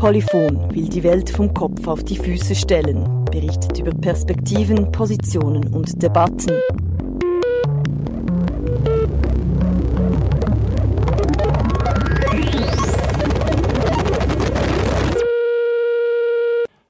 Polyphon will die Welt vom Kopf auf die Füße stellen, berichtet über Perspektiven, Positionen und Debatten.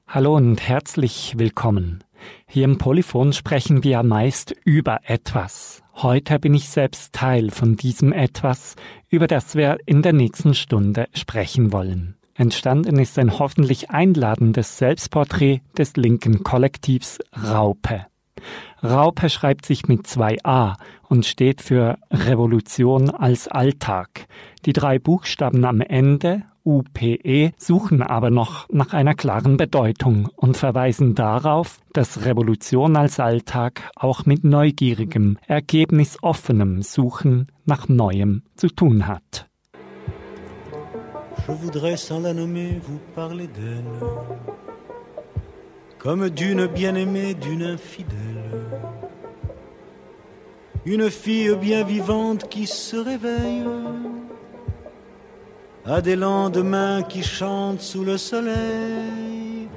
Hallo und herzlich willkommen. Hier im Polyphon sprechen wir meist über etwas. Heute bin ich selbst Teil von diesem etwas, über das wir in der nächsten Stunde sprechen wollen. Entstanden ist ein hoffentlich einladendes Selbstporträt des linken Kollektivs Raupe. Raupe schreibt sich mit zwei A und steht für Revolution als Alltag. Die drei Buchstaben am Ende UPE suchen aber noch nach einer klaren Bedeutung und verweisen darauf, dass Revolution als Alltag auch mit neugierigem, ergebnisoffenem Suchen nach Neuem zu tun hat. Je voudrais sans la nommer vous parler d'elle, comme d'une bien-aimée, d'une infidèle, une fille bien vivante qui se réveille à des lendemains qui chantent sous le soleil.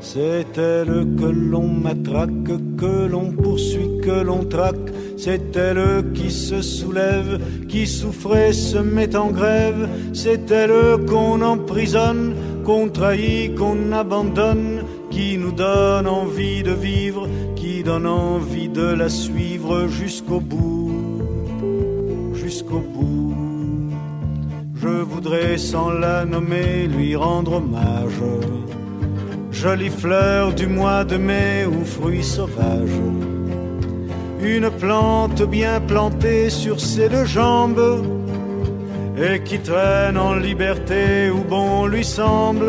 C'est elle que l'on matraque, que l'on poursuit, que l'on traque. C'est elle qui se soulève, qui souffrait, se met en grève. C'est elle qu'on emprisonne, qu'on trahit, qu'on abandonne, qui nous donne envie de vivre, qui donne envie de la suivre jusqu'au bout, jusqu'au bout. Je voudrais sans la nommer lui rendre hommage. Jolie fleur du mois de mai ou fruit sauvage. Une plante bien plantée sur ses deux jambes et qui traîne en liberté où bon lui semble.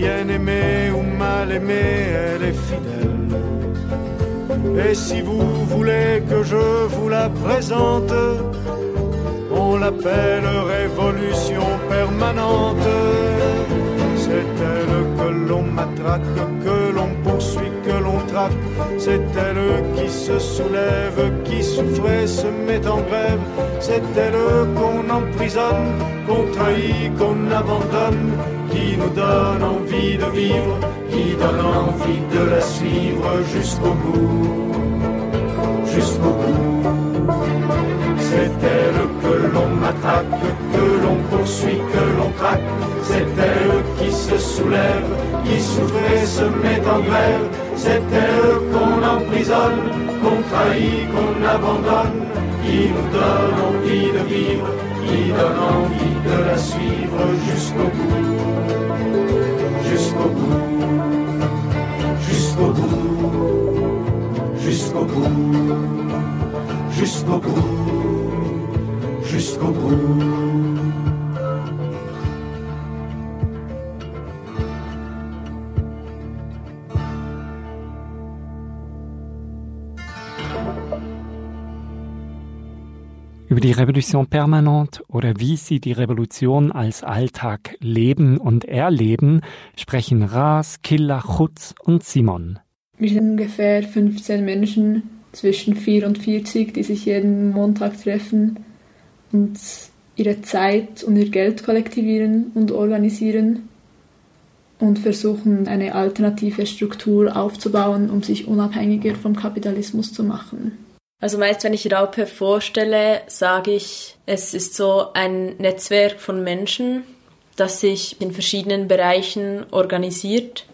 bien aimée ou mal aimée, elle est fidèle. Et si vous voulez que je vous la présente, on l'appelle révolution permanente. C'est elle que l'on matraque, que l'on poursuit, que l'on traque. C'est elle qui se soulève, qui souffrait, se met en grève. C'est elle qu'on emprisonne, qu'on trahit, qu'on abandonne qui nous donne envie de vivre, qui donne envie de la suivre jusqu'au bout, jusqu'au bout. C'est elle que l'on m'attaque, que l'on poursuit, que l'on traque. C'est elle qui se soulève, qui souffre et se met en grève. C'est elle qu'on emprisonne, qu'on trahit, qu'on abandonne, qui nous donne envie de vivre, qui donne envie de la suivre jusqu'au bout bout, jusqu'au bout, jusqu'au bout. Über die Revolution permanente oder wie sie die Revolution als Alltag leben und erleben, sprechen Ras, Killa, Chutz und Simon. Wir sind ungefähr 15 Menschen zwischen 4 und 40, die sich jeden Montag treffen und ihre Zeit und ihr Geld kollektivieren und organisieren und versuchen, eine alternative Struktur aufzubauen, um sich unabhängiger vom Kapitalismus zu machen. Also meist, wenn ich Raupe vorstelle, sage ich, es ist so ein Netzwerk von Menschen, das sich in verschiedenen Bereichen organisiert.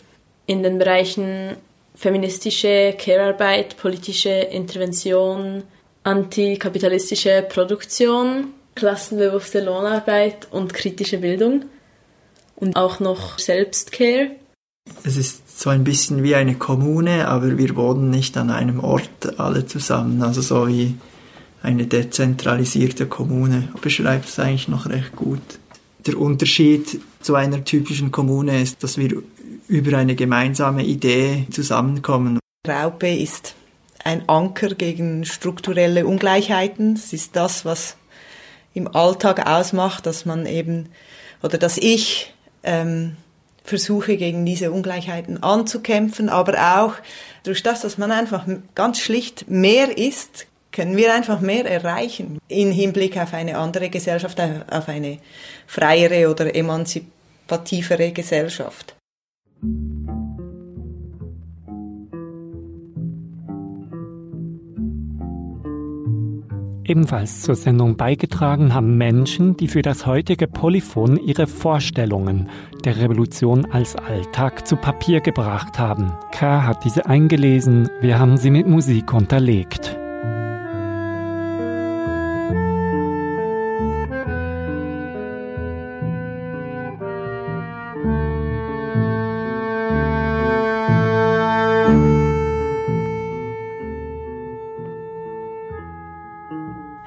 In den Bereichen feministische Care-Arbeit, politische Intervention, antikapitalistische Produktion, klassenbewusste Lohnarbeit und kritische Bildung und auch noch Selbstcare. Es ist so ein bisschen wie eine Kommune, aber wir wohnen nicht an einem Ort alle zusammen. Also so wie eine dezentralisierte Kommune. Beschreibt es eigentlich noch recht gut. Der Unterschied zu einer typischen Kommune ist, dass wir über eine gemeinsame Idee zusammenkommen. Raupe ist ein Anker gegen strukturelle Ungleichheiten. Es ist das, was im Alltag ausmacht, dass man eben oder dass ich ähm, versuche gegen diese Ungleichheiten anzukämpfen, aber auch durch das, dass man einfach ganz schlicht mehr ist, können wir einfach mehr erreichen im Hinblick auf eine andere Gesellschaft, auf eine freiere oder emanzipativere Gesellschaft. Ebenfalls zur Sendung beigetragen haben Menschen, die für das heutige Polyphon ihre Vorstellungen der Revolution als Alltag zu Papier gebracht haben. K. hat diese eingelesen, wir haben sie mit Musik unterlegt.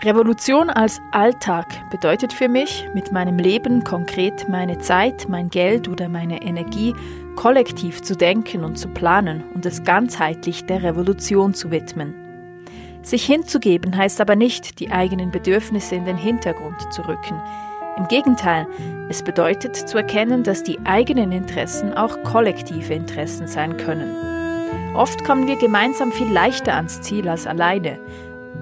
Revolution als Alltag bedeutet für mich, mit meinem Leben konkret meine Zeit, mein Geld oder meine Energie kollektiv zu denken und zu planen und es ganzheitlich der Revolution zu widmen. Sich hinzugeben heißt aber nicht, die eigenen Bedürfnisse in den Hintergrund zu rücken. Im Gegenteil, es bedeutet zu erkennen, dass die eigenen Interessen auch kollektive Interessen sein können. Oft kommen wir gemeinsam viel leichter ans Ziel als alleine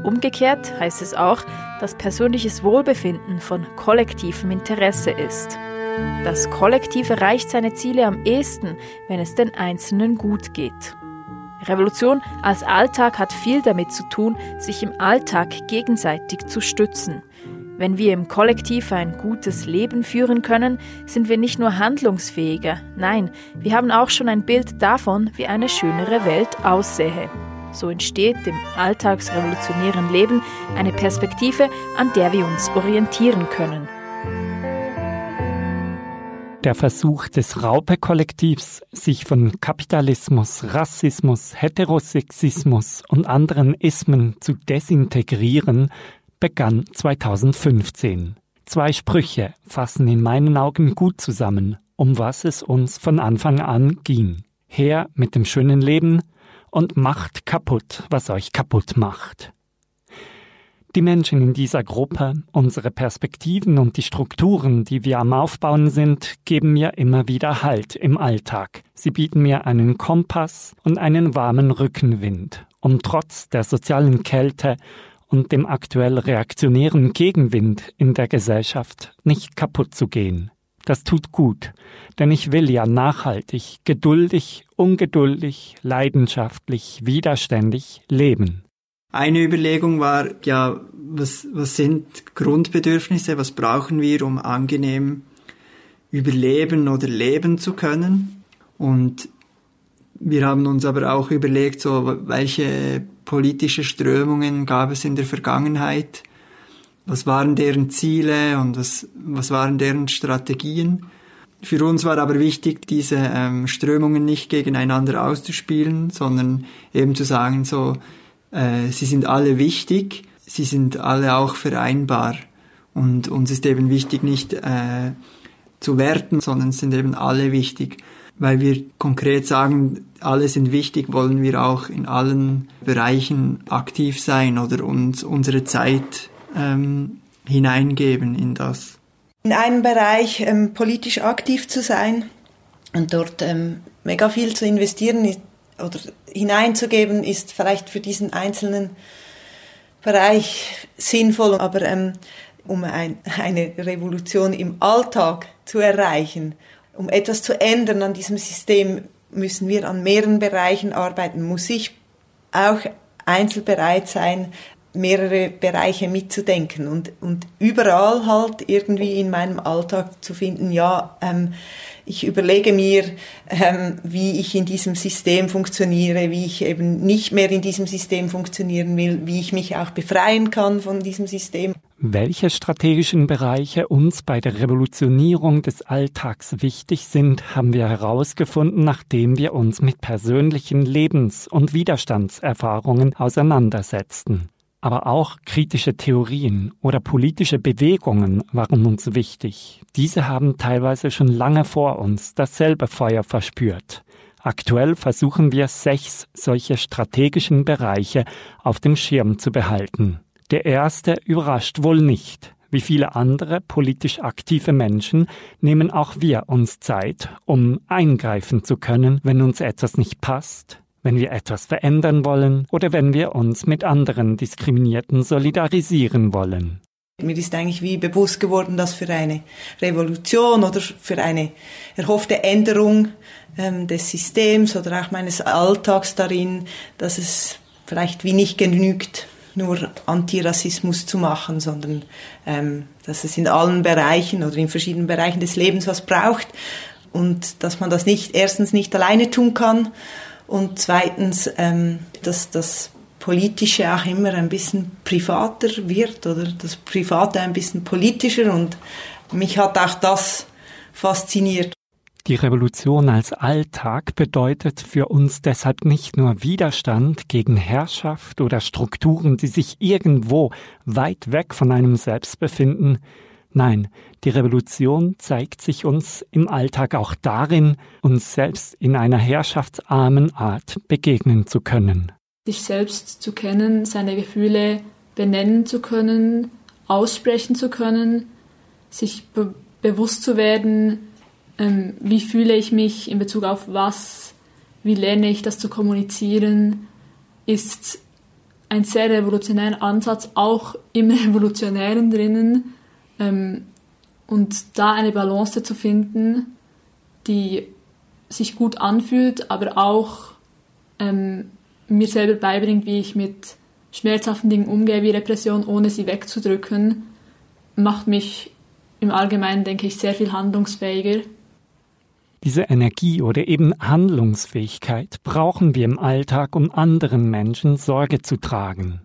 Umgekehrt heißt es auch, dass persönliches Wohlbefinden von kollektivem Interesse ist. Das Kollektiv erreicht seine Ziele am ehesten, wenn es den Einzelnen gut geht. Revolution als Alltag hat viel damit zu tun, sich im Alltag gegenseitig zu stützen. Wenn wir im Kollektiv ein gutes Leben führen können, sind wir nicht nur handlungsfähiger, nein, wir haben auch schon ein Bild davon, wie eine schönere Welt aussähe. So entsteht im alltagsrevolutionären Leben eine Perspektive, an der wir uns orientieren können. Der Versuch des Raupe-Kollektivs, sich von Kapitalismus, Rassismus, Heterosexismus und anderen Ismen zu desintegrieren, begann 2015. Zwei Sprüche fassen in meinen Augen gut zusammen, um was es uns von Anfang an ging. Her mit dem schönen Leben, und macht kaputt, was euch kaputt macht. Die Menschen in dieser Gruppe, unsere Perspektiven und die Strukturen, die wir am Aufbauen sind, geben mir immer wieder Halt im Alltag. Sie bieten mir einen Kompass und einen warmen Rückenwind, um trotz der sozialen Kälte und dem aktuell reaktionären Gegenwind in der Gesellschaft nicht kaputt zu gehen. Das tut gut, denn ich will ja nachhaltig, geduldig, ungeduldig, leidenschaftlich, widerständig leben. Eine Überlegung war ja, was, was sind Grundbedürfnisse, was brauchen wir, um angenehm überleben oder leben zu können? Und wir haben uns aber auch überlegt, so welche politische Strömungen gab es in der Vergangenheit, was waren deren Ziele und was, was waren deren Strategien. Für uns war aber wichtig, diese ähm, Strömungen nicht gegeneinander auszuspielen, sondern eben zu sagen, so, äh, sie sind alle wichtig, sie sind alle auch vereinbar. Und uns ist eben wichtig, nicht äh, zu werten, sondern sind eben alle wichtig. Weil wir konkret sagen, alle sind wichtig, wollen wir auch in allen Bereichen aktiv sein oder uns unsere Zeit ähm, hineingeben in das. In einem Bereich ähm, politisch aktiv zu sein und dort ähm, mega viel zu investieren oder hineinzugeben, ist vielleicht für diesen einzelnen Bereich sinnvoll, aber ähm, um ein, eine Revolution im Alltag zu erreichen, um etwas zu ändern an diesem System, müssen wir an mehreren Bereichen arbeiten, muss ich auch einzelbereit sein, mehrere Bereiche mitzudenken und, und überall halt irgendwie in meinem Alltag zu finden, ja, ähm, ich überlege mir, ähm, wie ich in diesem System funktioniere, wie ich eben nicht mehr in diesem System funktionieren will, wie ich mich auch befreien kann von diesem System. Welche strategischen Bereiche uns bei der Revolutionierung des Alltags wichtig sind, haben wir herausgefunden, nachdem wir uns mit persönlichen Lebens- und Widerstandserfahrungen auseinandersetzten. Aber auch kritische Theorien oder politische Bewegungen waren uns wichtig. Diese haben teilweise schon lange vor uns dasselbe Feuer verspürt. Aktuell versuchen wir sechs solche strategischen Bereiche auf dem Schirm zu behalten. Der erste überrascht wohl nicht. Wie viele andere politisch aktive Menschen nehmen auch wir uns Zeit, um eingreifen zu können, wenn uns etwas nicht passt, wenn wir etwas verändern wollen oder wenn wir uns mit anderen Diskriminierten solidarisieren wollen. Mir ist eigentlich wie bewusst geworden, dass für eine Revolution oder für eine erhoffte Änderung ähm, des Systems oder auch meines Alltags darin, dass es vielleicht wie nicht genügt, nur Antirassismus zu machen, sondern ähm, dass es in allen Bereichen oder in verschiedenen Bereichen des Lebens was braucht und dass man das nicht erstens nicht alleine tun kann und zweitens, ähm, dass das Politische auch immer ein bisschen privater wird oder das Private ein bisschen politischer und mich hat auch das fasziniert. Die Revolution als Alltag bedeutet für uns deshalb nicht nur Widerstand gegen Herrschaft oder Strukturen, die sich irgendwo weit weg von einem selbst befinden. Nein, die Revolution zeigt sich uns im Alltag auch darin, uns selbst in einer herrschaftsarmen Art begegnen zu können sich selbst zu kennen, seine Gefühle benennen zu können, aussprechen zu können, sich be bewusst zu werden, ähm, wie fühle ich mich in Bezug auf was, wie lerne ich das zu kommunizieren, ist ein sehr revolutionärer Ansatz, auch im Revolutionären drinnen. Ähm, und da eine Balance zu finden, die sich gut anfühlt, aber auch ähm, mir selber beibringt, wie ich mit schmerzhaften Dingen umgehe, wie Repression, ohne sie wegzudrücken, macht mich im Allgemeinen, denke ich, sehr viel handlungsfähiger. Diese Energie oder eben Handlungsfähigkeit brauchen wir im Alltag, um anderen Menschen Sorge zu tragen.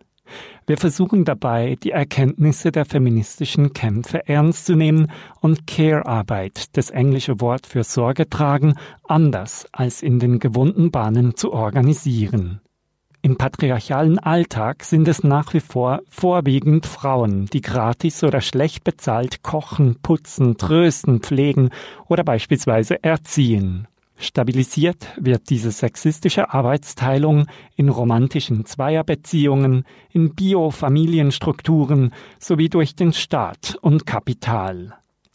Wir versuchen dabei, die Erkenntnisse der feministischen Kämpfe ernst zu nehmen und Care-Arbeit, das englische Wort für Sorge tragen, anders als in den gewohnten Bahnen zu organisieren. Im patriarchalen Alltag sind es nach wie vor vorwiegend Frauen, die gratis oder schlecht bezahlt kochen, putzen, trösten, pflegen oder beispielsweise erziehen. Stabilisiert wird diese sexistische Arbeitsteilung in romantischen Zweierbeziehungen, in Bio-Familienstrukturen sowie durch den Staat und Kapital.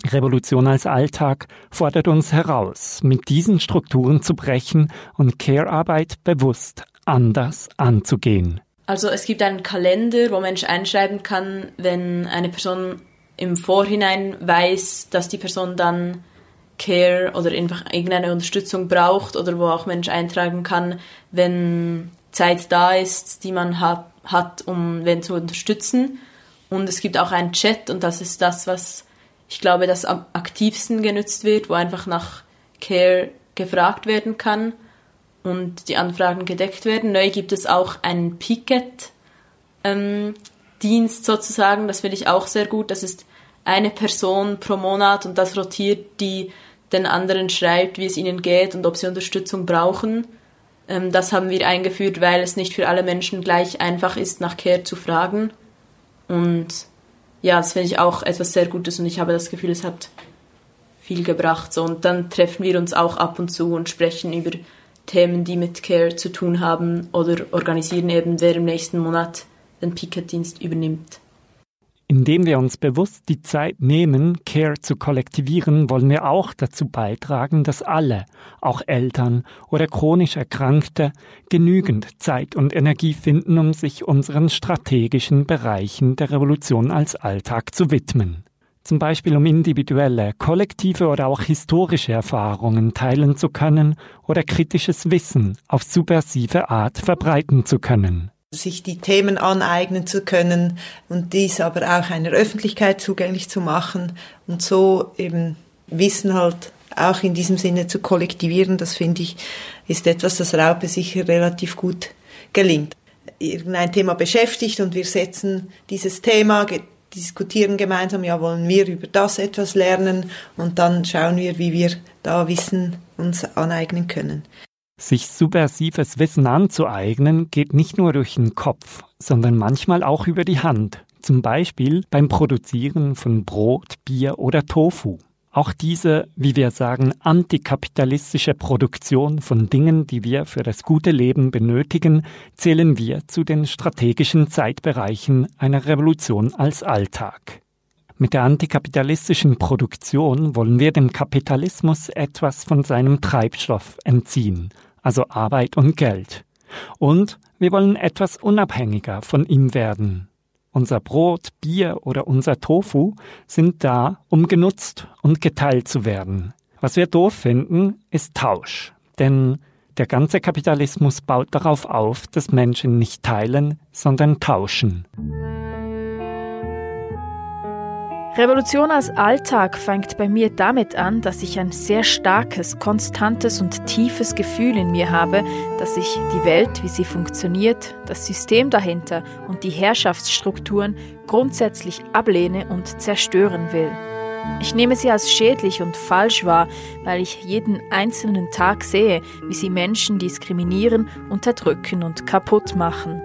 Revolution als Alltag fordert uns heraus, mit diesen Strukturen zu brechen und Care-Arbeit bewusst anders anzugehen. Also es gibt einen Kalender, wo Mensch einschreiben kann, wenn eine Person im Vorhinein weiß, dass die Person dann Care oder einfach irgendeine Unterstützung braucht oder wo auch Mensch eintragen kann, wenn Zeit da ist, die man hat, hat um wen zu unterstützen. Und es gibt auch einen Chat und das ist das, was ich glaube, das am aktivsten genutzt wird, wo einfach nach Care gefragt werden kann und die Anfragen gedeckt werden. Neu gibt es auch einen Picket-Dienst ähm, sozusagen. Das finde ich auch sehr gut. Das ist eine Person pro Monat und das rotiert, die den anderen schreibt, wie es ihnen geht und ob sie Unterstützung brauchen. Ähm, das haben wir eingeführt, weil es nicht für alle Menschen gleich einfach ist, nach Care zu fragen. Und ja, das finde ich auch etwas sehr Gutes und ich habe das Gefühl, es hat viel gebracht. So. Und dann treffen wir uns auch ab und zu und sprechen über Themen, die mit Care zu tun haben oder organisieren eben, wer im nächsten Monat den Picket-Dienst übernimmt. Indem wir uns bewusst die Zeit nehmen, Care zu kollektivieren, wollen wir auch dazu beitragen, dass alle, auch Eltern oder chronisch Erkrankte, genügend Zeit und Energie finden, um sich unseren strategischen Bereichen der Revolution als Alltag zu widmen. Zum Beispiel um individuelle, kollektive oder auch historische Erfahrungen teilen zu können oder kritisches Wissen auf subversive Art verbreiten zu können sich die Themen aneignen zu können und dies aber auch einer Öffentlichkeit zugänglich zu machen und so eben Wissen halt auch in diesem Sinne zu kollektivieren, das finde ich, ist etwas, das Raupe sicher relativ gut gelingt. Irgendein Thema beschäftigt und wir setzen dieses Thema diskutieren gemeinsam, ja, wollen wir über das etwas lernen und dann schauen wir, wie wir da Wissen uns aneignen können. Sich subversives Wissen anzueignen geht nicht nur durch den Kopf, sondern manchmal auch über die Hand, zum Beispiel beim Produzieren von Brot, Bier oder Tofu. Auch diese, wie wir sagen, antikapitalistische Produktion von Dingen, die wir für das gute Leben benötigen, zählen wir zu den strategischen Zeitbereichen einer Revolution als Alltag. Mit der antikapitalistischen Produktion wollen wir dem Kapitalismus etwas von seinem Treibstoff entziehen, also Arbeit und Geld. Und wir wollen etwas unabhängiger von ihm werden. Unser Brot, Bier oder unser Tofu sind da, um genutzt und geteilt zu werden. Was wir doof finden, ist Tausch. Denn der ganze Kapitalismus baut darauf auf, dass Menschen nicht teilen, sondern tauschen. Revolution als Alltag fängt bei mir damit an, dass ich ein sehr starkes, konstantes und tiefes Gefühl in mir habe, dass ich die Welt, wie sie funktioniert, das System dahinter und die Herrschaftsstrukturen grundsätzlich ablehne und zerstören will. Ich nehme sie als schädlich und falsch wahr, weil ich jeden einzelnen Tag sehe, wie sie Menschen diskriminieren, unterdrücken und kaputt machen.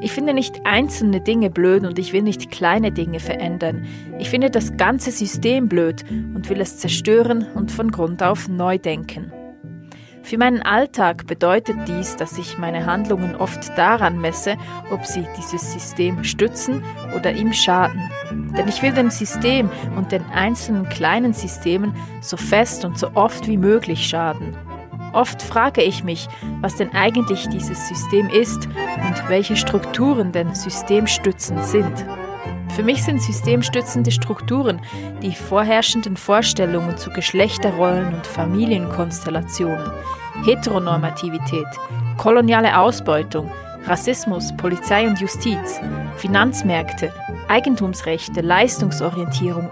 Ich finde nicht einzelne Dinge blöd und ich will nicht kleine Dinge verändern. Ich finde das ganze System blöd und will es zerstören und von Grund auf neu denken. Für meinen Alltag bedeutet dies, dass ich meine Handlungen oft daran messe, ob sie dieses System stützen oder ihm schaden. Denn ich will dem System und den einzelnen kleinen Systemen so fest und so oft wie möglich schaden. Oft frage ich mich, was denn eigentlich dieses System ist und welche Strukturen denn systemstützend sind. Für mich sind systemstützende Strukturen die vorherrschenden Vorstellungen zu Geschlechterrollen und Familienkonstellationen, Heteronormativität, koloniale Ausbeutung, Rassismus, Polizei und Justiz, Finanzmärkte, Eigentumsrechte, Leistungsorientierung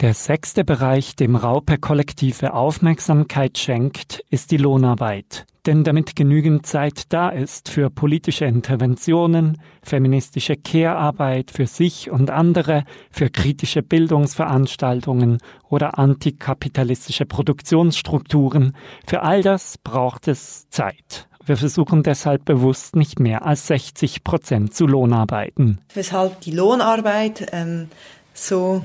Der sechste Bereich, dem Raupe kollektive Aufmerksamkeit schenkt, ist die Lohnarbeit. Denn damit genügend Zeit da ist für politische Interventionen, feministische Care-Arbeit für sich und andere, für kritische Bildungsveranstaltungen oder antikapitalistische Produktionsstrukturen, für all das braucht es Zeit. Wir versuchen deshalb bewusst nicht mehr als 60 Prozent zu Lohnarbeiten. Weshalb die Lohnarbeit ähm, so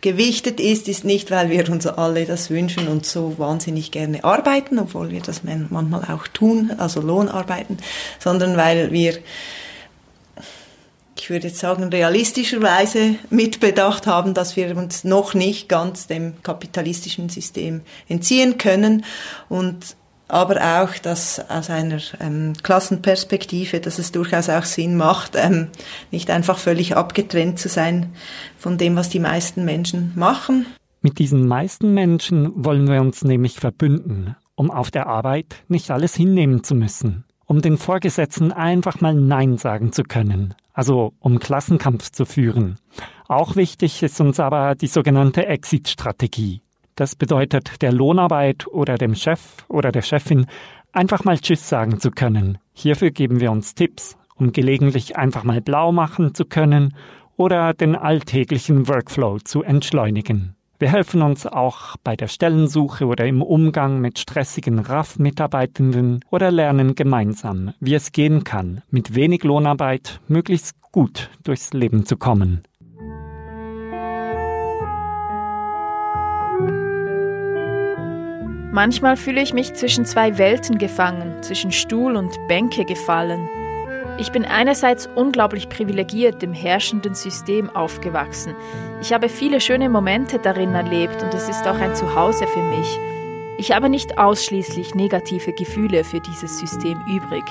gewichtet ist, ist nicht, weil wir uns alle das wünschen und so wahnsinnig gerne arbeiten, obwohl wir das manchmal auch tun, also Lohnarbeiten, sondern weil wir, ich würde jetzt sagen, realistischerweise mitbedacht haben, dass wir uns noch nicht ganz dem kapitalistischen System entziehen können. Und aber auch, dass aus einer ähm, Klassenperspektive, dass es durchaus auch Sinn macht, ähm, nicht einfach völlig abgetrennt zu sein von dem, was die meisten Menschen machen. Mit diesen meisten Menschen wollen wir uns nämlich verbünden, um auf der Arbeit nicht alles hinnehmen zu müssen, um den Vorgesetzten einfach mal Nein sagen zu können, also um Klassenkampf zu führen. Auch wichtig ist uns aber die sogenannte Exit-Strategie. Das bedeutet, der Lohnarbeit oder dem Chef oder der Chefin einfach mal Tschüss sagen zu können. Hierfür geben wir uns Tipps, um gelegentlich einfach mal blau machen zu können oder den alltäglichen Workflow zu entschleunigen. Wir helfen uns auch bei der Stellensuche oder im Umgang mit stressigen RAF-Mitarbeitenden oder lernen gemeinsam, wie es gehen kann, mit wenig Lohnarbeit möglichst gut durchs Leben zu kommen. Manchmal fühle ich mich zwischen zwei Welten gefangen, zwischen Stuhl und Bänke gefallen. Ich bin einerseits unglaublich privilegiert im herrschenden System aufgewachsen. Ich habe viele schöne Momente darin erlebt und es ist auch ein Zuhause für mich. Ich habe nicht ausschließlich negative Gefühle für dieses System übrig.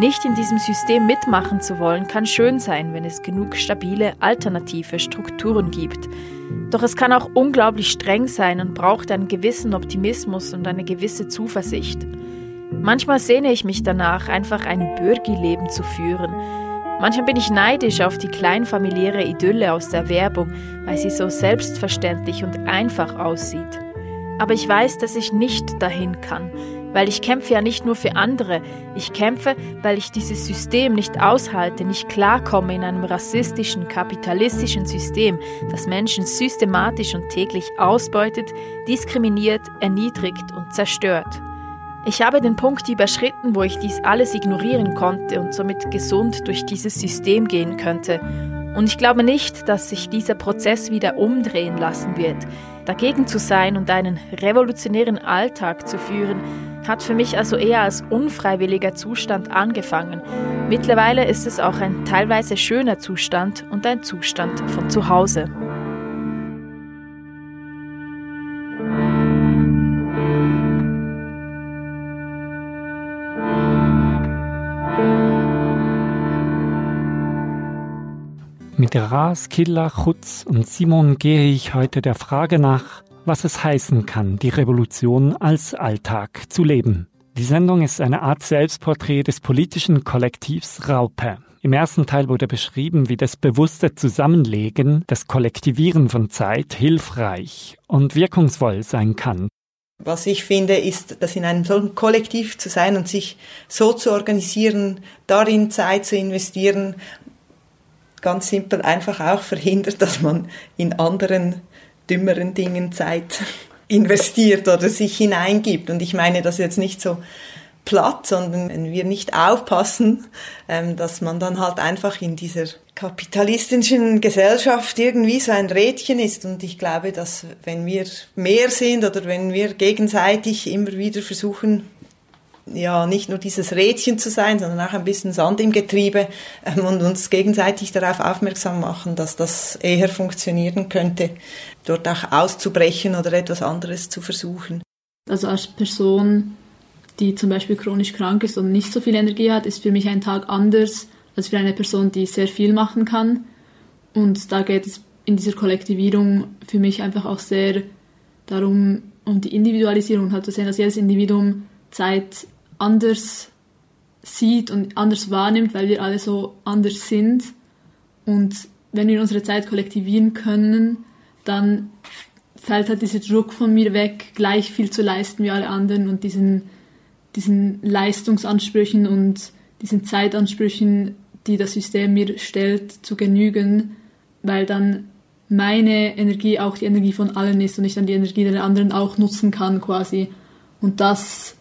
Nicht in diesem System mitmachen zu wollen, kann schön sein, wenn es genug stabile alternative Strukturen gibt. Doch es kann auch unglaublich streng sein und braucht einen gewissen Optimismus und eine gewisse Zuversicht. Manchmal sehne ich mich danach, einfach ein Bürgi-Leben zu führen. Manchmal bin ich neidisch auf die kleinfamiliäre Idylle aus der Werbung, weil sie so selbstverständlich und einfach aussieht. Aber ich weiß, dass ich nicht dahin kann, Weil ich kämpfe ja nicht nur für andere, ich kämpfe, weil ich dieses System nicht aushalte, nicht klarkomme in einem rassistischen, kapitalistischen System, das Menschen systematisch und täglich ausbeutet, diskriminiert, erniedrigt und zerstört. Ich habe den Punkt überschritten, wo ich dies alles ignorieren konnte und somit gesund durch dieses System gehen könnte. Und ich glaube nicht, dass sich dieser Prozess wieder umdrehen lassen wird. Dagegen zu sein und einen revolutionären Alltag zu führen, hat für mich also eher als unfreiwilliger Zustand angefangen. Mittlerweile ist es auch ein teilweise schöner Zustand und ein Zustand von zu Hause. Mit Ras, Killa, Chutz und Simon gehe ich heute der Frage nach, was es heißen kann, die Revolution als Alltag zu leben. Die Sendung ist eine Art Selbstporträt des politischen Kollektivs Raupe. Im ersten Teil wurde beschrieben, wie das bewusste Zusammenlegen, das Kollektivieren von Zeit hilfreich und wirkungsvoll sein kann. Was ich finde, ist, dass in einem solchen Kollektiv zu sein und sich so zu organisieren, darin Zeit zu investieren ganz simpel einfach auch verhindert, dass man in anderen dümmeren Dingen Zeit investiert oder sich hineingibt. Und ich meine das jetzt nicht so platt, sondern wenn wir nicht aufpassen, ähm, dass man dann halt einfach in dieser kapitalistischen Gesellschaft irgendwie so ein Rädchen ist. Und ich glaube, dass wenn wir mehr sind oder wenn wir gegenseitig immer wieder versuchen, ja nicht nur dieses Rädchen zu sein, sondern auch ein bisschen Sand im Getriebe ähm, und uns gegenseitig darauf aufmerksam machen, dass das eher funktionieren könnte, dort auch auszubrechen oder etwas anderes zu versuchen. Also als Person, die zum Beispiel chronisch krank ist und nicht so viel Energie hat, ist für mich ein Tag anders als für eine Person, die sehr viel machen kann. Und da geht es in dieser Kollektivierung für mich einfach auch sehr darum, um die Individualisierung, halt zu sehen, dass jedes Individuum Zeit anders sieht und anders wahrnimmt, weil wir alle so anders sind. Und wenn wir unsere Zeit kollektivieren können, dann fällt halt dieser Druck von mir weg, gleich viel zu leisten wie alle anderen und diesen, diesen Leistungsansprüchen und diesen Zeitansprüchen, die das System mir stellt, zu genügen, weil dann meine Energie auch die Energie von allen ist und ich dann die Energie der anderen auch nutzen kann quasi. Und das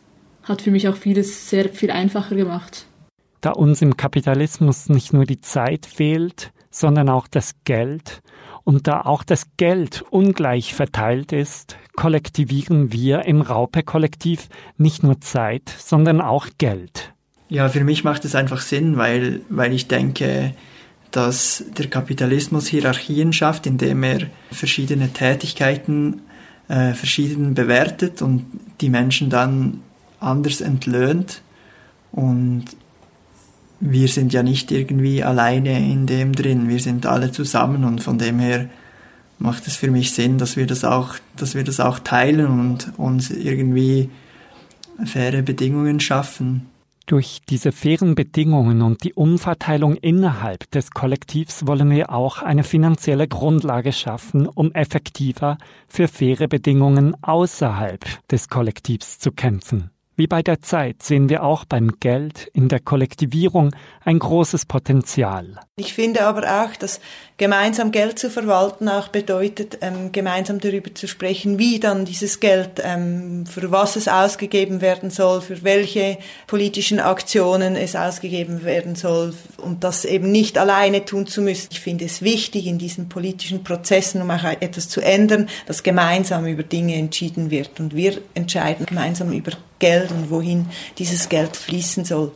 hat für mich auch vieles sehr viel einfacher gemacht. Da uns im Kapitalismus nicht nur die Zeit fehlt, sondern auch das Geld, und da auch das Geld ungleich verteilt ist, kollektivieren wir im Raupe-Kollektiv nicht nur Zeit, sondern auch Geld. Ja, für mich macht es einfach Sinn, weil, weil ich denke, dass der Kapitalismus Hierarchien schafft, indem er verschiedene Tätigkeiten äh, verschieden bewertet und die Menschen dann anders entlöhnt und wir sind ja nicht irgendwie alleine in dem drin, wir sind alle zusammen und von dem her macht es für mich Sinn, dass wir das auch, dass wir das auch teilen und uns irgendwie faire Bedingungen schaffen. Durch diese fairen Bedingungen und die Umverteilung innerhalb des Kollektivs wollen wir auch eine finanzielle Grundlage schaffen, um effektiver für faire Bedingungen außerhalb des Kollektivs zu kämpfen. Wie bei der Zeit sehen wir auch beim Geld in der Kollektivierung ein großes Potenzial. Ich finde aber auch, dass gemeinsam Geld zu verwalten auch bedeutet, ähm, gemeinsam darüber zu sprechen, wie dann dieses Geld, ähm, für was es ausgegeben werden soll, für welche politischen Aktionen es ausgegeben werden soll und das eben nicht alleine tun zu müssen. Ich finde es wichtig in diesen politischen Prozessen, um auch etwas zu ändern, dass gemeinsam über Dinge entschieden wird und wir entscheiden gemeinsam über Geld und wohin dieses Geld fließen soll.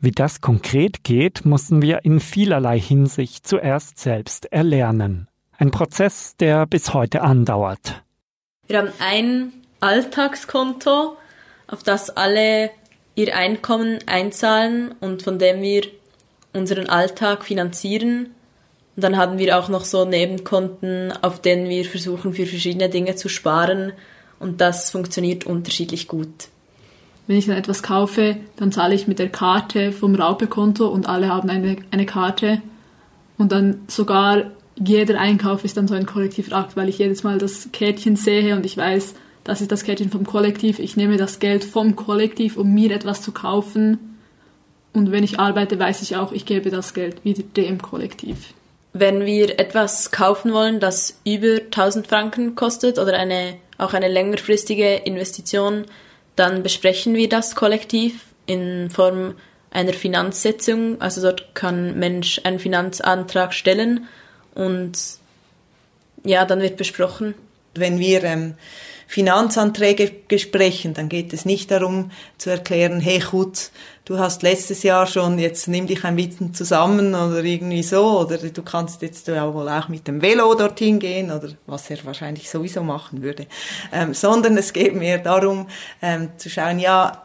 Wie das konkret geht, mussten wir in vielerlei Hinsicht zuerst selbst erlernen. Ein Prozess, der bis heute andauert. Wir haben ein Alltagskonto, auf das alle ihr Einkommen einzahlen und von dem wir unseren Alltag finanzieren. Und dann haben wir auch noch so Nebenkonten, auf denen wir versuchen, für verschiedene Dinge zu sparen. Und das funktioniert unterschiedlich gut. Wenn ich dann etwas kaufe, dann zahle ich mit der Karte vom Raupe-Konto und alle haben eine, eine Karte. Und dann sogar jeder Einkauf ist dann so ein kollektiver Akt, weil ich jedes Mal das Kärtchen sehe und ich weiß, das ist das Kärtchen vom Kollektiv, ich nehme das Geld vom Kollektiv, um mir etwas zu kaufen. Und wenn ich arbeite, weiß ich auch, ich gebe das Geld wieder dem Kollektiv. Wenn wir etwas kaufen wollen, das über 1000 Franken kostet oder eine, auch eine längerfristige Investition, dann besprechen wir das kollektiv in Form einer Finanzsetzung. Also dort kann Mensch einen Finanzantrag stellen und ja, dann wird besprochen. Wenn wir ähm, Finanzanträge besprechen, dann geht es nicht darum zu erklären, hey gut, du hast letztes Jahr schon, jetzt nimm dich ein bisschen zusammen oder irgendwie so, oder du kannst jetzt ja wohl auch mit dem Velo dorthin gehen, oder was er wahrscheinlich sowieso machen würde, ähm, sondern es geht mehr darum, ähm, zu schauen, ja,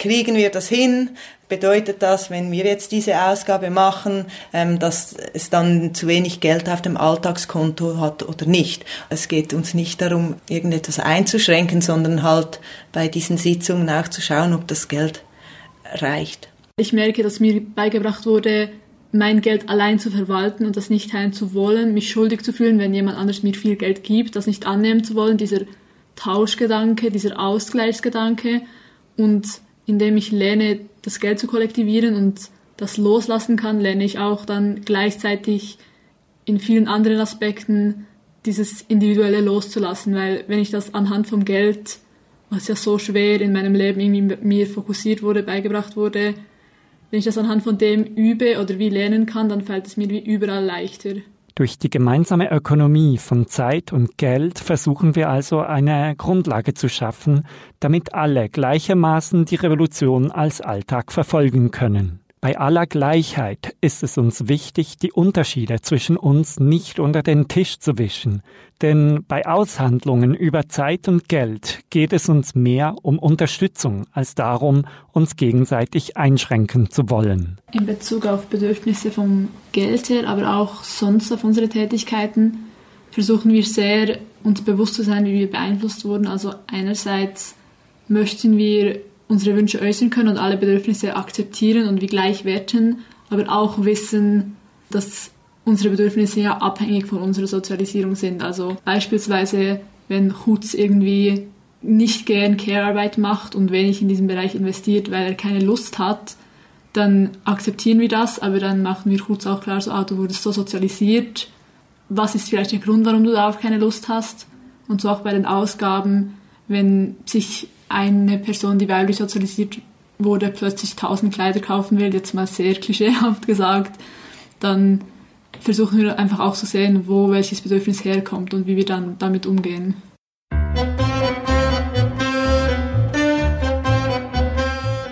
kriegen wir das hin? Bedeutet das, wenn wir jetzt diese Ausgabe machen, ähm, dass es dann zu wenig Geld auf dem Alltagskonto hat oder nicht? Es geht uns nicht darum, irgendetwas einzuschränken, sondern halt bei diesen Sitzungen auch zu schauen, ob das Geld reicht. Ich merke, dass mir beigebracht wurde, mein Geld allein zu verwalten und das nicht teilen zu wollen, mich schuldig zu fühlen, wenn jemand anders mir viel Geld gibt, das nicht annehmen zu wollen, dieser Tauschgedanke, dieser Ausgleichsgedanke und indem ich lerne, das Geld zu kollektivieren und das loslassen kann, lerne ich auch dann gleichzeitig in vielen anderen Aspekten dieses Individuelle loszulassen, weil wenn ich das anhand vom Geld, was ja so schwer in meinem Leben irgendwie mir fokussiert wurde, beigebracht wurde, wenn ich das anhand von dem übe oder wie lernen kann, dann fällt es mir wie überall leichter. Durch die gemeinsame Ökonomie von Zeit und Geld versuchen wir also eine Grundlage zu schaffen, damit alle gleichermaßen die Revolution als Alltag verfolgen können. Bei aller Gleichheit ist es uns wichtig, die Unterschiede zwischen uns nicht unter den Tisch zu wischen, denn bei Aushandlungen über Zeit und Geld geht es uns mehr um Unterstützung als darum, uns gegenseitig einschränken zu wollen. In Bezug auf Bedürfnisse vom Geld her, aber auch sonst auf unsere Tätigkeiten, versuchen wir sehr, uns bewusst zu sein, wie wir beeinflusst wurden. Also einerseits möchten wir unsere Wünsche äußern können und alle Bedürfnisse akzeptieren und wie gleich werten, aber auch wissen, dass unsere Bedürfnisse ja abhängig von unserer Sozialisierung sind. Also beispielsweise, wenn Hutz irgendwie nicht gern Care-Arbeit macht und wenig in diesem Bereich investiert, weil er keine Lust hat, dann akzeptieren wir das, aber dann machen wir Hutz auch klar, so, ah, du wurdest so sozialisiert, was ist vielleicht der Grund, warum du darauf keine Lust hast? Und so auch bei den Ausgaben, wenn sich eine Person, die weiblich sozialisiert wurde, plötzlich tausend Kleider kaufen will, jetzt mal sehr klischeehaft gesagt, dann versuchen wir einfach auch zu sehen, wo welches Bedürfnis herkommt und wie wir dann damit umgehen.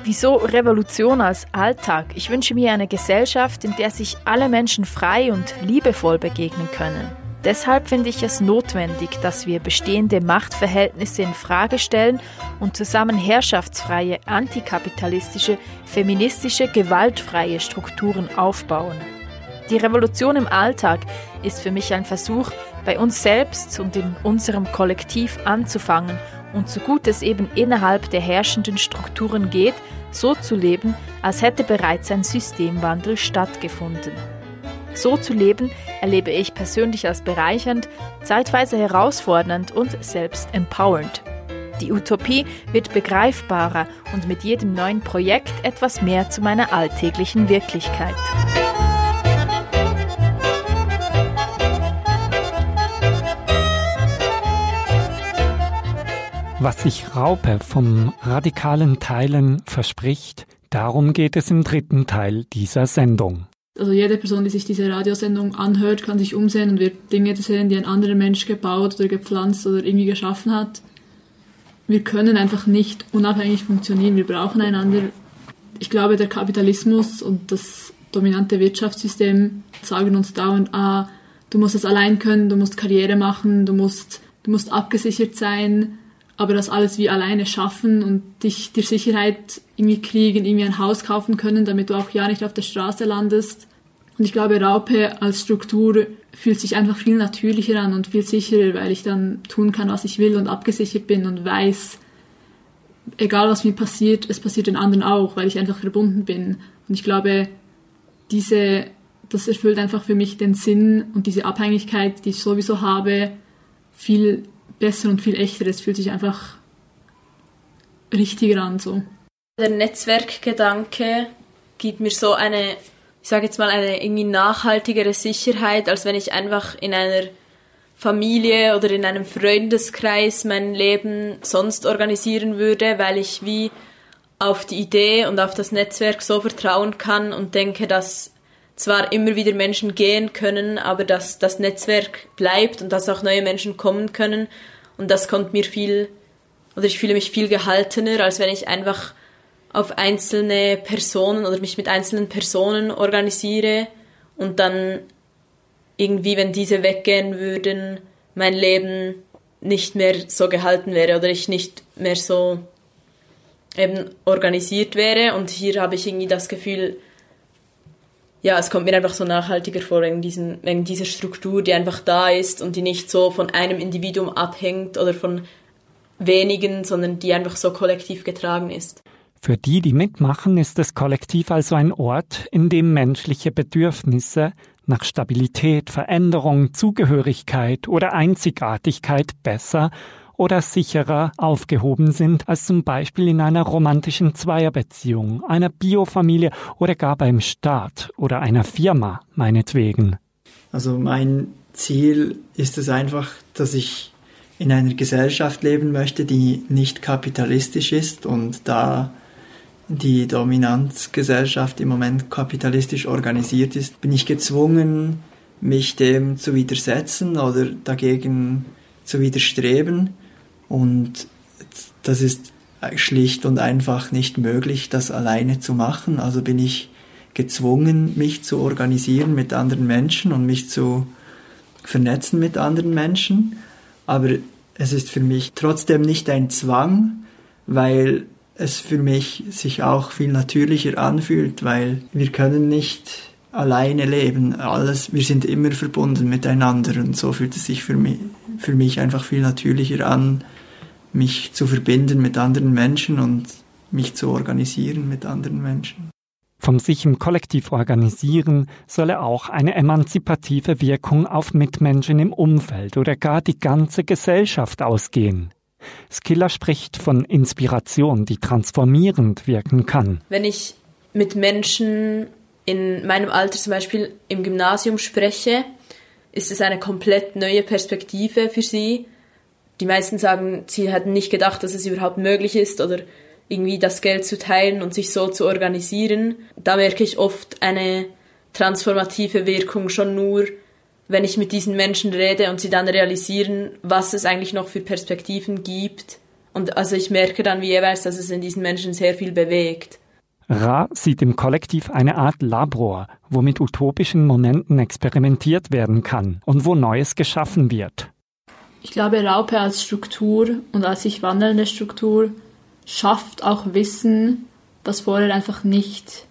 Wieso Revolution als Alltag? Ich wünsche mir eine Gesellschaft, in der sich alle Menschen frei und liebevoll begegnen können. Deshalb finde ich es notwendig, dass wir bestehende Machtverhältnisse in Frage stellen und zusammen herrschaftsfreie, antikapitalistische, feministische, gewaltfreie Strukturen aufbauen. Die Revolution im Alltag ist für mich ein Versuch, bei uns selbst und in unserem Kollektiv anzufangen und so gut es eben innerhalb der herrschenden Strukturen geht, so zu leben, als hätte bereits ein Systemwandel stattgefunden. So zu leben erlebe ich persönlich als bereichernd, zeitweise herausfordernd und selbst empowernd. Die Utopie wird begreifbarer und mit jedem neuen Projekt etwas mehr zu meiner alltäglichen Wirklichkeit. Was sich Raupe vom radikalen Teilen verspricht, darum geht es im dritten Teil dieser Sendung. Also jede Person, die sich diese Radiosendung anhört, kann sich umsehen und wird Dinge sehen, die ein anderer Mensch gebaut oder gepflanzt oder irgendwie geschaffen hat. Wir können einfach nicht unabhängig funktionieren. Wir brauchen einander. Ich glaube, der Kapitalismus und das dominante Wirtschaftssystem sagen uns dauernd, ah, du musst es allein können, du musst Karriere machen, du musst, du musst abgesichert sein, aber das alles wie alleine schaffen und dich dir Sicherheit irgendwie kriegen, irgendwie ein Haus kaufen können, damit du auch ja nicht auf der Straße landest. Und ich glaube, Raupe als Struktur fühlt sich einfach viel natürlicher an und viel sicherer, weil ich dann tun kann, was ich will und abgesichert bin und weiß, egal was mir passiert, es passiert den anderen auch, weil ich einfach verbunden bin. Und ich glaube, diese, das erfüllt einfach für mich den Sinn und diese Abhängigkeit, die ich sowieso habe, viel besser und viel echter. Es fühlt sich einfach richtiger an so. Der Netzwerkgedanke gibt mir so eine, ich sage jetzt mal, eine irgendwie nachhaltigere Sicherheit, als wenn ich einfach in einer Familie oder in einem Freundeskreis mein Leben sonst organisieren würde, weil ich wie auf die Idee und auf das Netzwerk so vertrauen kann und denke, dass zwar immer wieder Menschen gehen können, aber dass das Netzwerk bleibt und dass auch neue Menschen kommen können. Und das kommt mir viel, oder ich fühle mich viel gehaltener, als wenn ich einfach auf einzelne Personen oder mich mit einzelnen Personen organisiere und dann irgendwie, wenn diese weggehen würden, mein Leben nicht mehr so gehalten wäre oder ich nicht mehr so eben organisiert wäre. Und hier habe ich irgendwie das Gefühl, ja, es kommt mir einfach so nachhaltiger vor wegen, diesem, wegen dieser Struktur, die einfach da ist und die nicht so von einem Individuum abhängt oder von wenigen, sondern die einfach so kollektiv getragen ist. Für die, die mitmachen, ist das Kollektiv also ein Ort, in dem menschliche Bedürfnisse nach Stabilität, Veränderung, Zugehörigkeit oder Einzigartigkeit besser oder sicherer aufgehoben sind als zum Beispiel in einer romantischen Zweierbeziehung, einer Biofamilie oder gar beim Staat oder einer Firma, meinetwegen. Also mein Ziel ist es einfach, dass ich in einer Gesellschaft leben möchte, die nicht kapitalistisch ist und da die Dominanzgesellschaft im Moment kapitalistisch organisiert ist, bin ich gezwungen, mich dem zu widersetzen oder dagegen zu widerstreben. Und das ist schlicht und einfach nicht möglich, das alleine zu machen. Also bin ich gezwungen, mich zu organisieren mit anderen Menschen und mich zu vernetzen mit anderen Menschen. Aber es ist für mich trotzdem nicht ein Zwang, weil es für mich sich auch viel natürlicher anfühlt, weil wir können nicht alleine leben. Alles, wir sind immer verbunden miteinander und so fühlt es sich für mich, für mich einfach viel natürlicher an, mich zu verbinden mit anderen Menschen und mich zu organisieren mit anderen Menschen. Vom sich im Kollektiv organisieren solle auch eine emanzipative Wirkung auf Mitmenschen im Umfeld oder gar die ganze Gesellschaft ausgehen. Skiller spricht von Inspiration, die transformierend wirken kann. Wenn ich mit Menschen in meinem Alter zum Beispiel im Gymnasium spreche, ist es eine komplett neue Perspektive für sie die meisten sagen, sie hätten nicht gedacht, dass es überhaupt möglich ist oder irgendwie das Geld zu teilen und sich so zu organisieren. Da merke ich oft eine transformative Wirkung schon nur, wenn ich mit diesen Menschen rede und sie dann realisieren, was es eigentlich noch für Perspektiven gibt. Und also ich merke dann wie jeweils, dass es in diesen Menschen sehr viel bewegt. Ra sieht im Kollektiv eine Art Labor, wo mit utopischen Momenten experimentiert werden kann und wo Neues geschaffen wird. Ich glaube, Raupe als Struktur und als sich wandelnde Struktur schafft auch Wissen, das vorher einfach nicht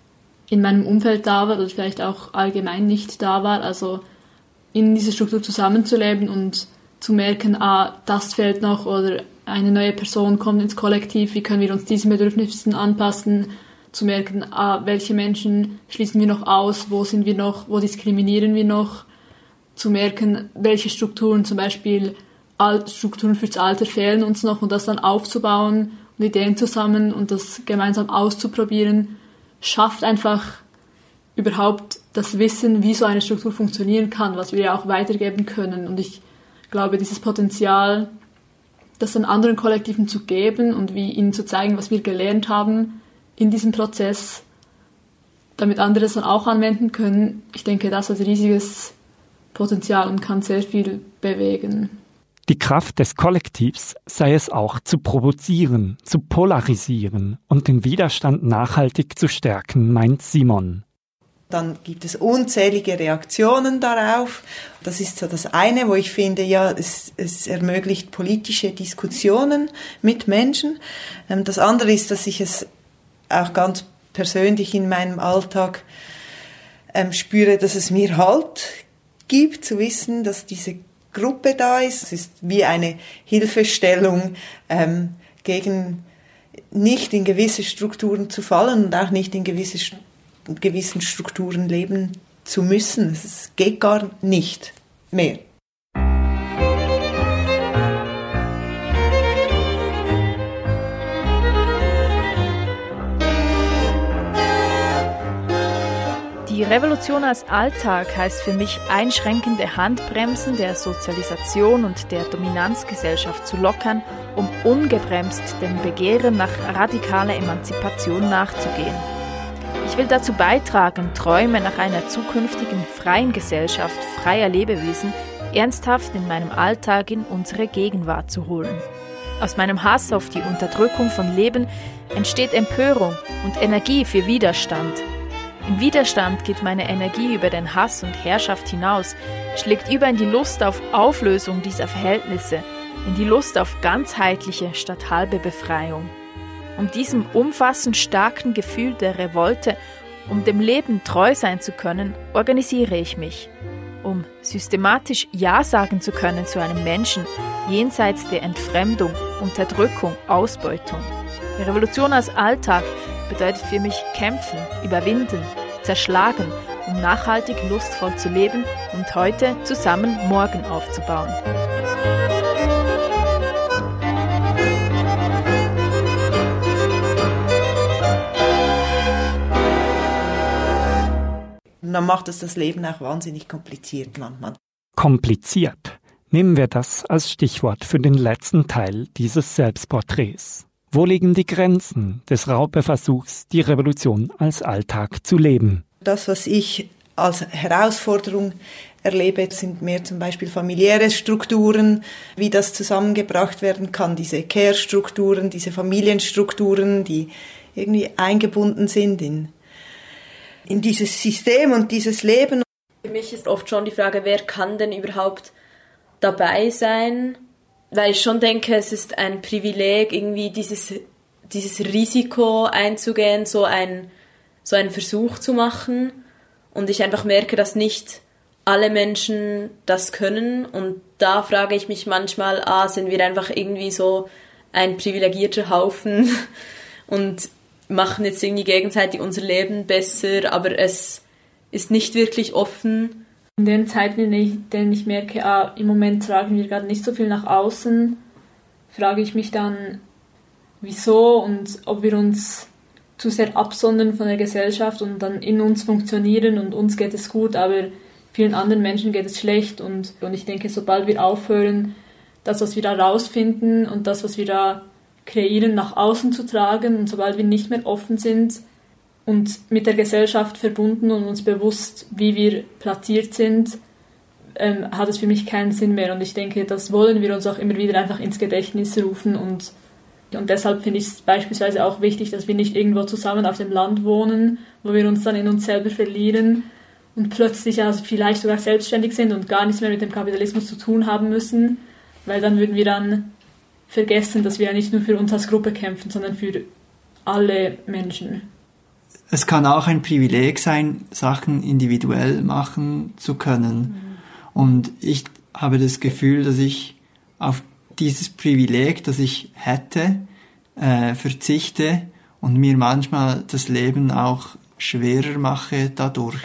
in meinem Umfeld da war oder vielleicht auch allgemein nicht da war. Also in dieser Struktur zusammenzuleben und zu merken, ah, das fehlt noch oder eine neue Person kommt ins Kollektiv, wie können wir uns diesen Bedürfnissen anpassen, zu merken, ah, welche Menschen schließen wir noch aus, wo sind wir noch, wo diskriminieren wir noch, zu merken, welche Strukturen zum Beispiel Strukturen fürs Alter fehlen uns noch und das dann aufzubauen und Ideen zusammen und das gemeinsam auszuprobieren, schafft einfach überhaupt das Wissen, wie so eine Struktur funktionieren kann, was wir ja auch weitergeben können. Und ich glaube, dieses Potenzial, das an anderen Kollektiven zu geben und wie ihnen zu zeigen, was wir gelernt haben in diesem Prozess, damit andere es dann auch anwenden können, ich denke, das hat riesiges Potenzial und kann sehr viel bewegen. Die Kraft des Kollektivs sei es auch zu provozieren, zu polarisieren und den Widerstand nachhaltig zu stärken, meint Simon. Dann gibt es unzählige Reaktionen darauf. Das ist so das eine, wo ich finde, ja, es, es ermöglicht politische Diskussionen mit Menschen. Ähm, das andere ist, dass ich es auch ganz persönlich in meinem Alltag ähm, spüre, dass es mir Halt gibt, zu wissen, dass diese Gruppe da ist. Es ist wie eine Hilfestellung ähm, gegen nicht in gewisse Strukturen zu fallen und auch nicht in gewisse, gewissen Strukturen leben zu müssen. Es geht gar nicht mehr. Die Revolution als Alltag heißt für mich einschränkende Handbremsen der Sozialisation und der Dominanzgesellschaft zu lockern, um ungebremst dem Begehren nach radikaler Emanzipation nachzugehen. Ich will dazu beitragen, Träume nach einer zukünftigen freien Gesellschaft freier Lebewesen ernsthaft in meinem Alltag in unsere Gegenwart zu holen. Aus meinem Hass auf die Unterdrückung von Leben entsteht Empörung und Energie für Widerstand, im Widerstand geht meine Energie über den Hass und Herrschaft hinaus, schlägt über in die Lust auf Auflösung dieser Verhältnisse, in die Lust auf ganzheitliche statt halbe Befreiung. Um diesem umfassend starken Gefühl der Revolte, um dem Leben treu sein zu können, organisiere ich mich. Um systematisch Ja sagen zu können zu einem Menschen jenseits der Entfremdung, Unterdrückung, Ausbeutung. Die Revolution als Alltag bedeutet für mich kämpfen, überwinden, zerschlagen, um nachhaltig lustvoll zu leben und heute zusammen morgen aufzubauen. Und dann macht es das Leben auch wahnsinnig kompliziert manchmal. Kompliziert. Nehmen wir das als Stichwort für den letzten Teil dieses Selbstporträts. Wo liegen die Grenzen des Raupe-Versuchs, die Revolution als Alltag zu leben? Das, was ich als Herausforderung erlebe, sind mehr zum Beispiel familiäre Strukturen, wie das zusammengebracht werden kann, diese Care-Strukturen, diese Familienstrukturen, die irgendwie eingebunden sind in, in dieses System und dieses Leben. Für mich ist oft schon die Frage, wer kann denn überhaupt dabei sein weil ich schon denke, es ist ein Privileg, irgendwie dieses, dieses Risiko einzugehen, so ein, so einen Versuch zu machen. Und ich einfach merke, dass nicht alle Menschen das können. Und da frage ich mich manchmal, ah, sind wir einfach irgendwie so ein privilegierter Haufen und machen jetzt irgendwie gegenseitig unser Leben besser, aber es ist nicht wirklich offen in den Zeiten, in denen ich merke, ah, im Moment tragen wir gerade nicht so viel nach außen, frage ich mich dann, wieso und ob wir uns zu sehr absondern von der Gesellschaft und dann in uns funktionieren und uns geht es gut, aber vielen anderen Menschen geht es schlecht. Und, und ich denke, sobald wir aufhören, das, was wir da rausfinden und das, was wir da kreieren, nach außen zu tragen und sobald wir nicht mehr offen sind, und mit der Gesellschaft verbunden und uns bewusst, wie wir platziert sind, ähm, hat es für mich keinen Sinn mehr. Und ich denke, das wollen wir uns auch immer wieder einfach ins Gedächtnis rufen. Und, und deshalb finde ich es beispielsweise auch wichtig, dass wir nicht irgendwo zusammen auf dem Land wohnen, wo wir uns dann in uns selber verlieren und plötzlich also vielleicht sogar selbstständig sind und gar nichts mehr mit dem Kapitalismus zu tun haben müssen, weil dann würden wir dann vergessen, dass wir ja nicht nur für uns als Gruppe kämpfen, sondern für alle Menschen es kann auch ein Privileg sein, Sachen individuell machen zu können. Mhm. Und ich habe das Gefühl, dass ich auf dieses Privileg, das ich hätte, äh, verzichte und mir manchmal das Leben auch schwerer mache dadurch.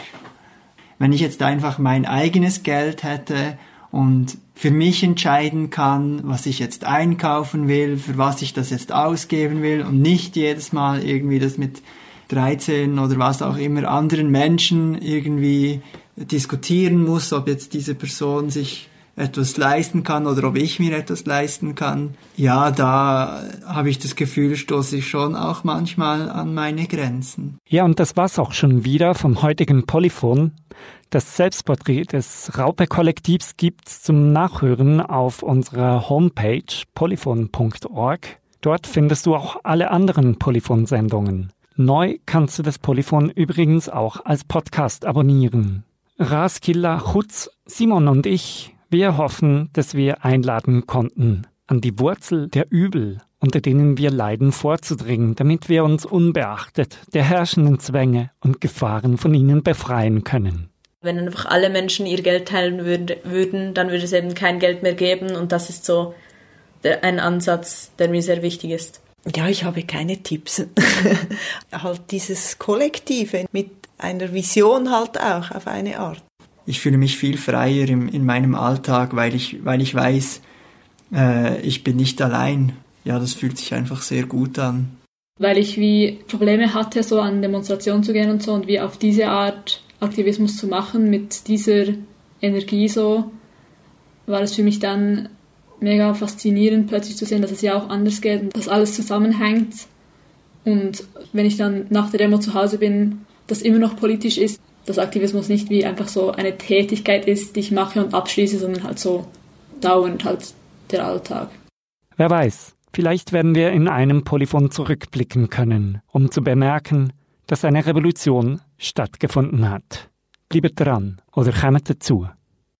Wenn ich jetzt einfach mein eigenes Geld hätte und für mich entscheiden kann, was ich jetzt einkaufen will, für was ich das jetzt ausgeben will und nicht jedes Mal irgendwie das mit 13 oder was auch immer anderen Menschen irgendwie diskutieren muss, ob jetzt diese Person sich etwas leisten kann oder ob ich mir etwas leisten kann. Ja, da habe ich das Gefühl, stoße ich schon auch manchmal an meine Grenzen. Ja, und das war's auch schon wieder vom heutigen Polyphon. Das Selbstporträt des Raupe-Kollektivs gibt's zum Nachhören auf unserer Homepage polyphon.org. Dort findest du auch alle anderen Polyphon-Sendungen. Neu kannst du das Polyphon übrigens auch als Podcast abonnieren. Raskilla, Chutz, Simon und ich, wir hoffen, dass wir einladen konnten, an die Wurzel der Übel, unter denen wir leiden, vorzudringen, damit wir uns unbeachtet der herrschenden Zwänge und Gefahren von ihnen befreien können. Wenn einfach alle Menschen ihr Geld teilen würden, dann würde es eben kein Geld mehr geben und das ist so ein Ansatz, der mir sehr wichtig ist. Ja, ich habe keine Tipps. halt dieses Kollektive mit einer Vision halt auch auf eine Art. Ich fühle mich viel freier im, in meinem Alltag, weil ich, weil ich weiß, äh, ich bin nicht allein. Ja, das fühlt sich einfach sehr gut an. Weil ich wie Probleme hatte, so an Demonstrationen zu gehen und so und wie auf diese Art Aktivismus zu machen mit dieser Energie so, war es für mich dann mega faszinierend, plötzlich zu sehen, dass es ja auch anders geht und dass alles zusammenhängt. Und wenn ich dann nach der Demo zu Hause bin, das immer noch politisch ist, dass Aktivismus nicht wie einfach so eine Tätigkeit ist, die ich mache und abschließe, sondern halt so dauernd halt der Alltag. Wer weiß, vielleicht werden wir in einem Polyphon zurückblicken können, um zu bemerken, dass eine Revolution stattgefunden hat. Bleibt dran oder kommt dazu.